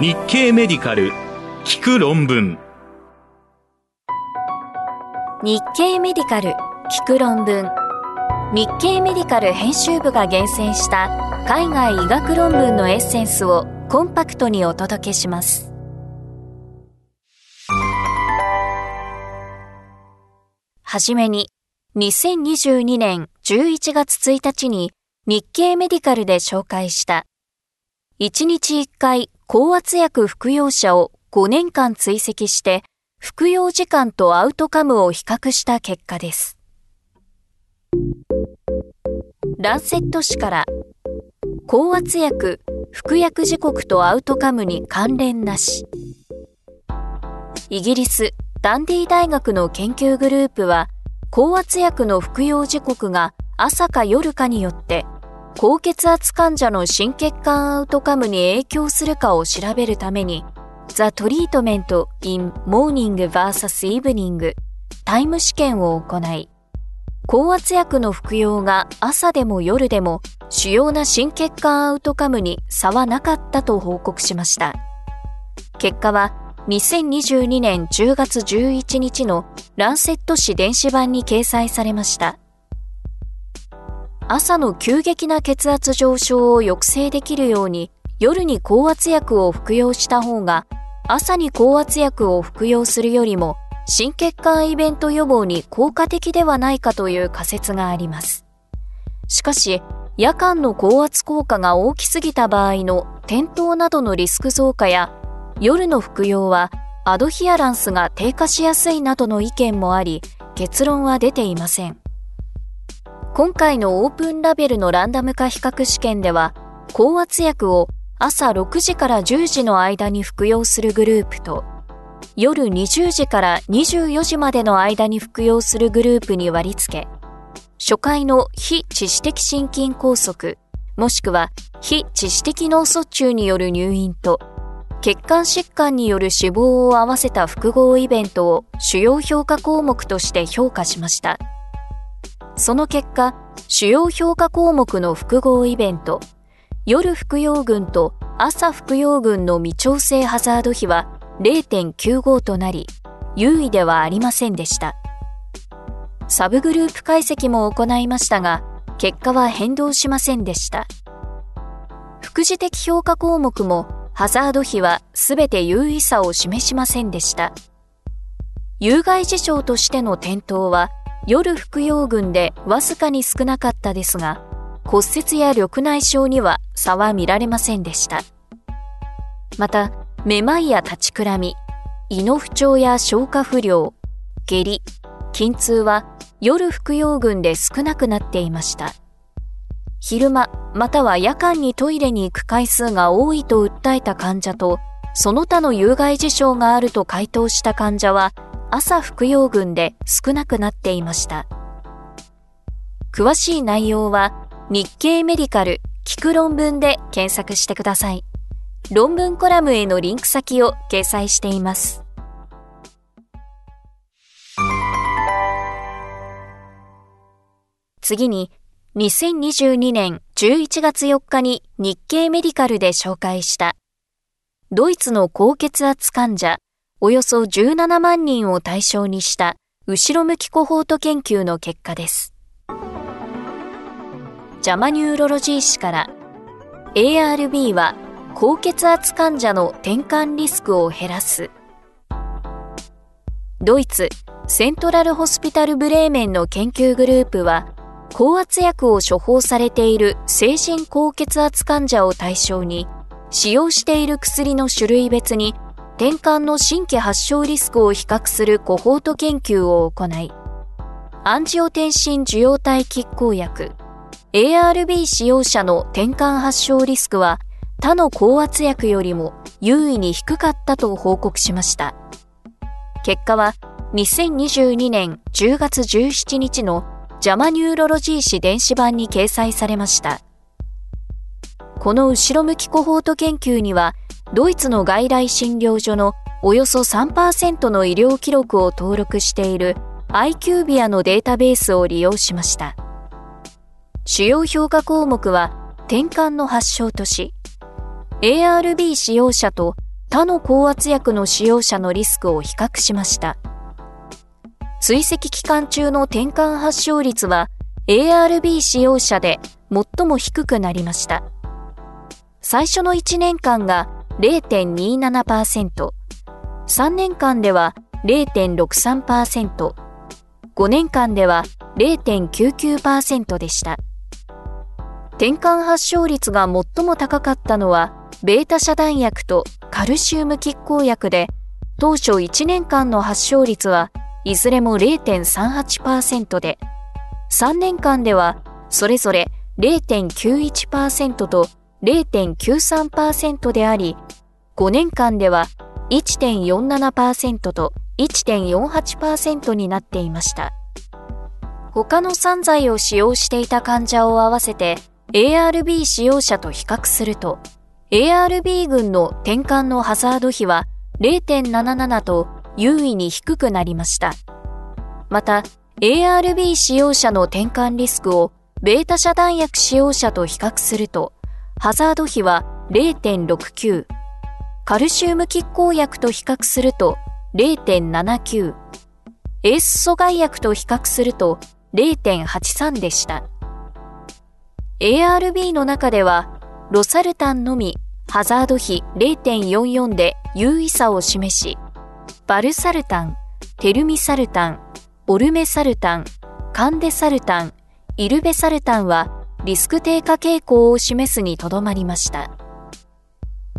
日経メディカル聞く論文。日経メディカル聞く論文。日経メディカル編集部が厳選した海外医学論文のエッセンスをコンパクトにお届けします。はじめに2022年11月1日に日経メディカルで紹介した1日1回高圧薬服用者を5年間追跡して服用時間とアウトカムを比較した結果です。ランセット誌から高圧薬服薬時刻とアウトカムに関連なしイギリスダンディ大学の研究グループは高圧薬の服用時刻が朝か夜かによって高血圧患者の心血管アウトカムに影響するかを調べるために The Treatment in Morning vs Evening タイム試験を行い高圧薬の服用が朝でも夜でも主要な心血管アウトカムに差はなかったと報告しました。結果は2022年10月11日のランセット誌電子版に掲載されました。朝の急激な血圧上昇を抑制できるように夜に高圧薬を服用した方が朝に高圧薬を服用するよりも心血管イベント予防に効果的ではないかという仮説があります。しかし、夜間の高圧効果が大きすぎた場合の転倒などのリスク増加や夜の服用はアドヒアランスが低下しやすいなどの意見もあり、結論は出ていません。今回のオープンラベルのランダム化比較試験では、高圧薬を朝6時から10時の間に服用するグループと、夜20時から24時までの間に服用するグループに割り付け、初回の非致死的心筋梗塞、もしくは非致死的脳卒中による入院と、血管疾患による死亡を合わせた複合イベントを主要評価項目として評価しました。その結果、主要評価項目の複合イベント、夜服用群と朝服用群の未調整ハザード比は0.95となり、優位ではありませんでした。サブグループ解析も行いましたが、結果は変動しませんでした。副次的評価項目もハザード比は全て優位さを示しませんでした。有害事象としての転倒は夜服用群でわずかに少なかったですが、骨折や緑内障には差は見られませんでした。また、めまいや立ちくらみ、胃の不調や消化不良、下痢、筋痛は夜服用群で少なくなっていました。昼間または夜間にトイレに行く回数が多いと訴えた患者と、その他の有害事象があると回答した患者は朝服用群で少なくなっていました。詳しい内容は日経メディカル聞く論文で検索してください。論文コラムへのリンク先を掲載しています。次に、2022年11月4日に日経メディカルで紹介したドイツの高血圧患者およそ17万人を対象にした後ろ向きコホート研究の結果です。ジャマニューロロジー誌から ARB は高血圧患者の転換リスクを減らすドイツセントラルホスピタルブレーメンの研究グループは高圧薬を処方されている成人高血圧患者を対象に使用している薬の種類別に転換の新規発症リスクを比較するコホート研究を行いアンジオテンシン受容体拮抗薬 ARB 使用者の転換発症リスクは他の高圧薬よりも優位に低かったと報告しました。結果は2022年10月17日のジャマニューロロジー誌電子版に掲載されました。この後ろ向きコホート研究には、ドイツの外来診療所のおよそ3%の医療記録を登録している iQvia のデータベースを利用しました。主要評価項目は転換の発症とし、ARB 使用者と他の高圧薬の使用者のリスクを比較しました。追跡期間中の転換発症率は ARB 使用者で最も低くなりました。最初の1年間が0.27%、3年間では0.63%、5年間では0.99%でした。転換発症率が最も高かったのは、ベータ遮断薬とカルシウム拮抗薬で、当初1年間の発症率はいずれも0.38%で、3年間ではそれぞれ0.91%と0.93%であり、5年間では1.47%と1.48%になっていました。他の散剤を使用していた患者を合わせて ARB 使用者と比較すると、ARB 群の転換のハザード比は0.77と優位に低くなりました。また、ARB 使用者の転換リスクをベータ遮断薬使用者と比較すると、ハザード比は0.69、カルシウム拮抗薬と比較すると0.79、エース阻害薬と比較すると0.83でした。ARB の中では、ロサルタンのみハザード比0.44で優位差を示し、バルサルタン、テルミサルタン、オルメサルタン、カンデサルタン、イルベサルタンはリスク低下傾向を示すにとどまりました。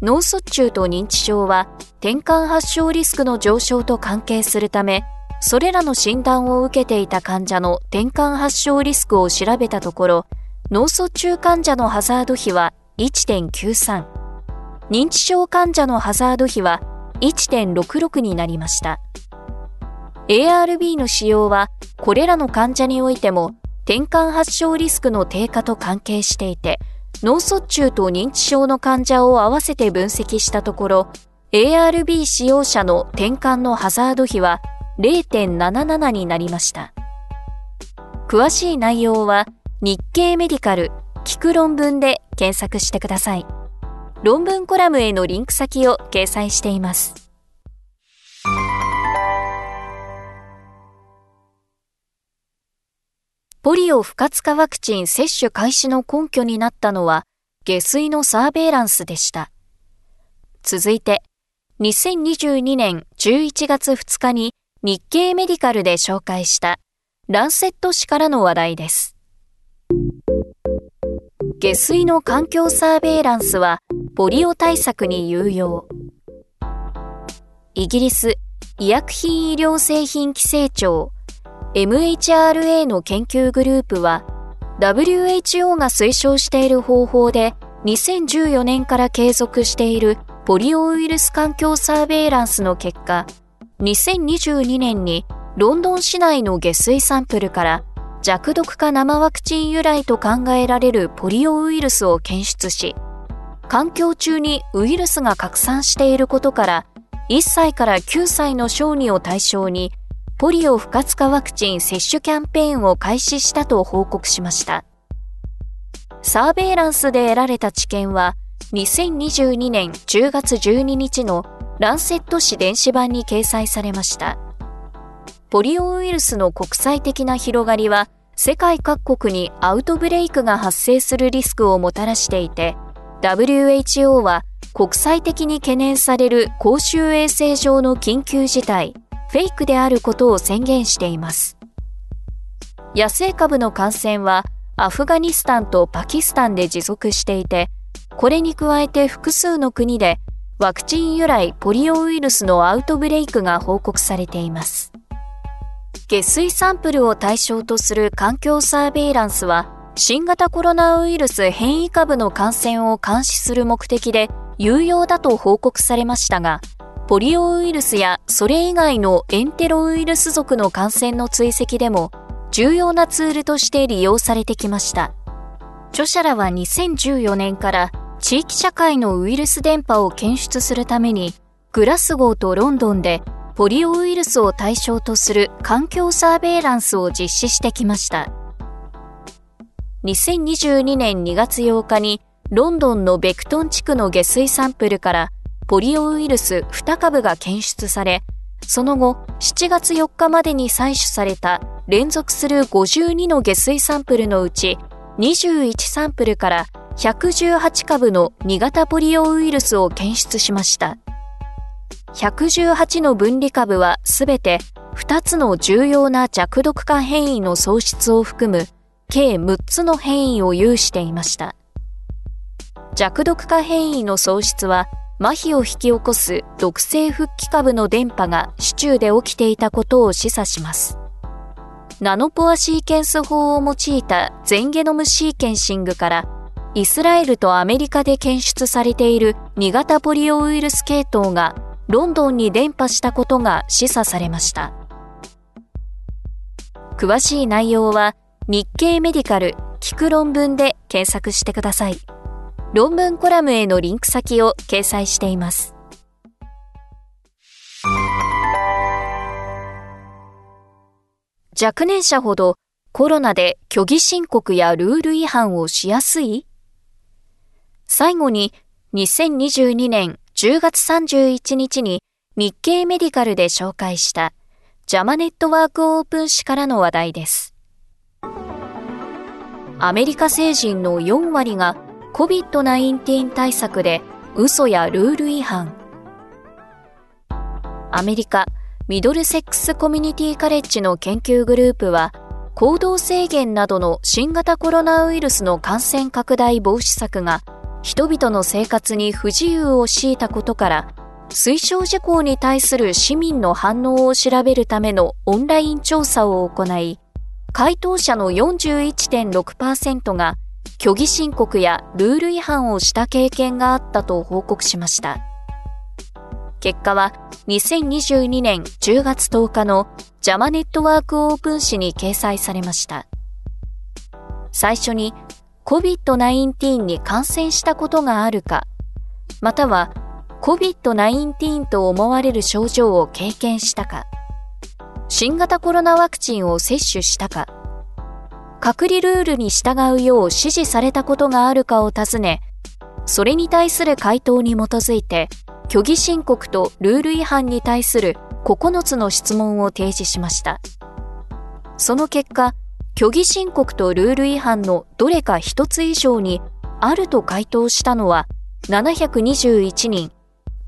脳卒中と認知症は転換発症リスクの上昇と関係するため、それらの診断を受けていた患者の転換発症リスクを調べたところ、脳卒中患者のハザード比は1.93、認知症患者のハザード比は1.66になりました。ARB の使用はこれらの患者においても転換発症リスクの低下と関係していて、脳卒中と認知症の患者を合わせて分析したところ、ARB 使用者の転換のハザード比は0.77になりました。詳しい内容は日経メディカル聞く論文で検索してください。論文コラムへのリンク先を掲載しています。ポリオ不活化ワクチン接種開始の根拠になったのは下水のサーベイランスでした。続いて、2022年11月2日に日経メディカルで紹介したランセット誌からの話題です。下水の環境サーベイランスはポリオ対策に有用。イギリス医薬品医療製品規制庁 MHRA の研究グループは WHO が推奨している方法で2014年から継続しているポリオウイルス環境サーベイランスの結果、2022年にロンドン市内の下水サンプルから弱毒化生ワクチン由来と考えられるポリオウイルスを検出し、環境中にウイルスが拡散していることから、1歳から9歳の小児を対象に、ポリオ不活化ワクチン接種キャンペーンを開始したと報告しました。サーベイランスで得られた知見は、2022年10月12日のランセット誌電子版に掲載されました。ポリオウイルスの国際的な広がりは世界各国にアウトブレイクが発生するリスクをもたらしていて WHO は国際的に懸念される公衆衛生上の緊急事態フェイクであることを宣言しています。野生株の感染はアフガニスタンとパキスタンで持続していてこれに加えて複数の国でワクチン由来ポリオウイルスのアウトブレイクが報告されています。下水サンプルを対象とする環境サーベイランスは、新型コロナウイルス変異株の感染を監視する目的で有用だと報告されましたが、ポリオウイルスやそれ以外のエンテロウイルス属の感染の追跡でも重要なツールとして利用されてきました。著者らは2014年から地域社会のウイルス電波を検出するためにグラスゴーとロンドンでポリオウイルスを対象とする環境サーベイランスを実施してきました。2022年2月8日にロンドンのベクトン地区の下水サンプルからポリオウイルス2株が検出され、その後7月4日までに採取された連続する52の下水サンプルのうち21サンプルから118株の2型ポリオウイルスを検出しました。118の分離株はすべて2つの重要な弱毒化変異の喪失を含む計6つの変異を有していました。弱毒化変異の喪失は麻痺を引き起こす毒性復帰株の電波が市中で起きていたことを示唆します。ナノポアシーケンス法を用いた全ゲノムシーケンシングからイスラエルとアメリカで検出されている2型ポリオウイルス系統がロンドンに伝播したことが示唆されました。詳しい内容は日経メディカル聞く論文で検索してください。論文コラムへのリンク先を掲載しています。若年者ほどコロナで虚偽申告やルール違反をしやすい？最後に2022年10月31日に日経メディカルで紹介したジャマネットワークオープン誌からの話題です。アメリカ成人の4割が COVID-19 対策で嘘やルール違反。アメリカミドルセックスコミュニティカレッジの研究グループは行動制限などの新型コロナウイルスの感染拡大防止策が人々の生活に不自由を強いたことから推奨事項に対する市民の反応を調べるためのオンライン調査を行い回答者の41.6%が虚偽申告やルール違反をした経験があったと報告しました。結果は2022年10月10日のジャマネットワークオープン誌に掲載されました。最初に COVID-19 に感染したことがあるか、または COVID-19 と思われる症状を経験したか、新型コロナワクチンを接種したか、隔離ルールに従うよう指示されたことがあるかを尋ね、それに対する回答に基づいて、虚偽申告とルール違反に対する9つの質問を提示しました。その結果、虚偽申告とルール違反のどれか一つ以上にあると回答したのは721人、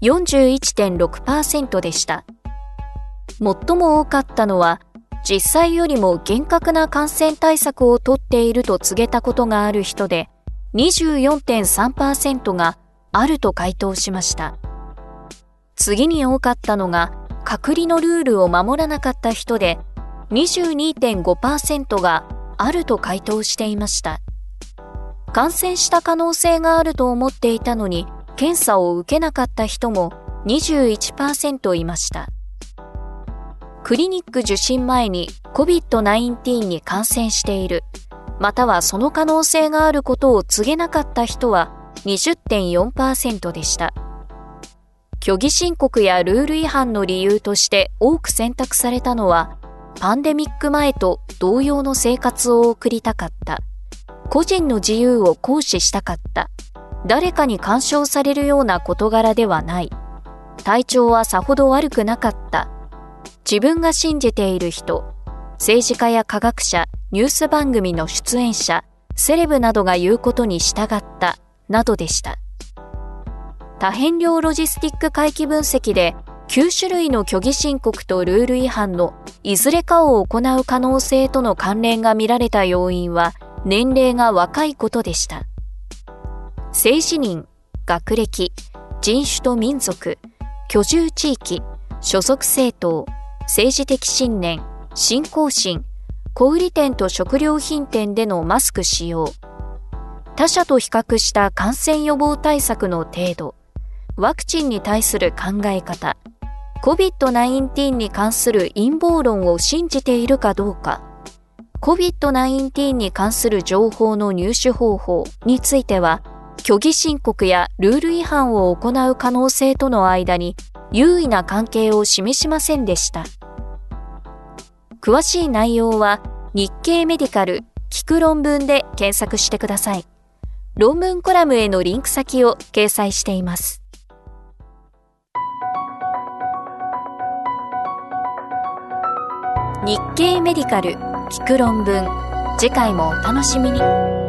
41.6%でした。最も多かったのは、実際よりも厳格な感染対策をとっていると告げたことがある人で、24.3%があると回答しました。次に多かったのが、隔離のルールを守らなかった人で、22.5%があると回答していました。感染した可能性があると思っていたのに、検査を受けなかった人も21%いました。クリニック受診前に COVID-19 に感染している、またはその可能性があることを告げなかった人は20.4%でした。虚偽申告やルール違反の理由として多く選択されたのは、パンデミック前と同様の生活を送りたかった。個人の自由を行使したかった。誰かに干渉されるような事柄ではない。体調はさほど悪くなかった。自分が信じている人、政治家や科学者、ニュース番組の出演者、セレブなどが言うことに従った、などでした。多変量ロジスティック回帰分析で9種類の虚偽申告とルール違反のいずれかを行う可能性との関連が見られた要因は年齢が若いことでした。政治人、学歴、人種と民族、居住地域、所属政党、政治的信念、信仰心、小売店と食料品店でのマスク使用、他者と比較した感染予防対策の程度、ワクチンに対する考え方、COVID-19 に関する陰謀論を信じているかどうか、COVID-19 に関する情報の入手方法については、虚偽申告やルール違反を行う可能性との間に優位な関係を示しませんでした。詳しい内容は日経メディカル聞く論文で検索してください。論文コラムへのリンク先を掲載しています。日経メディカル聞く論文次回もお楽しみに。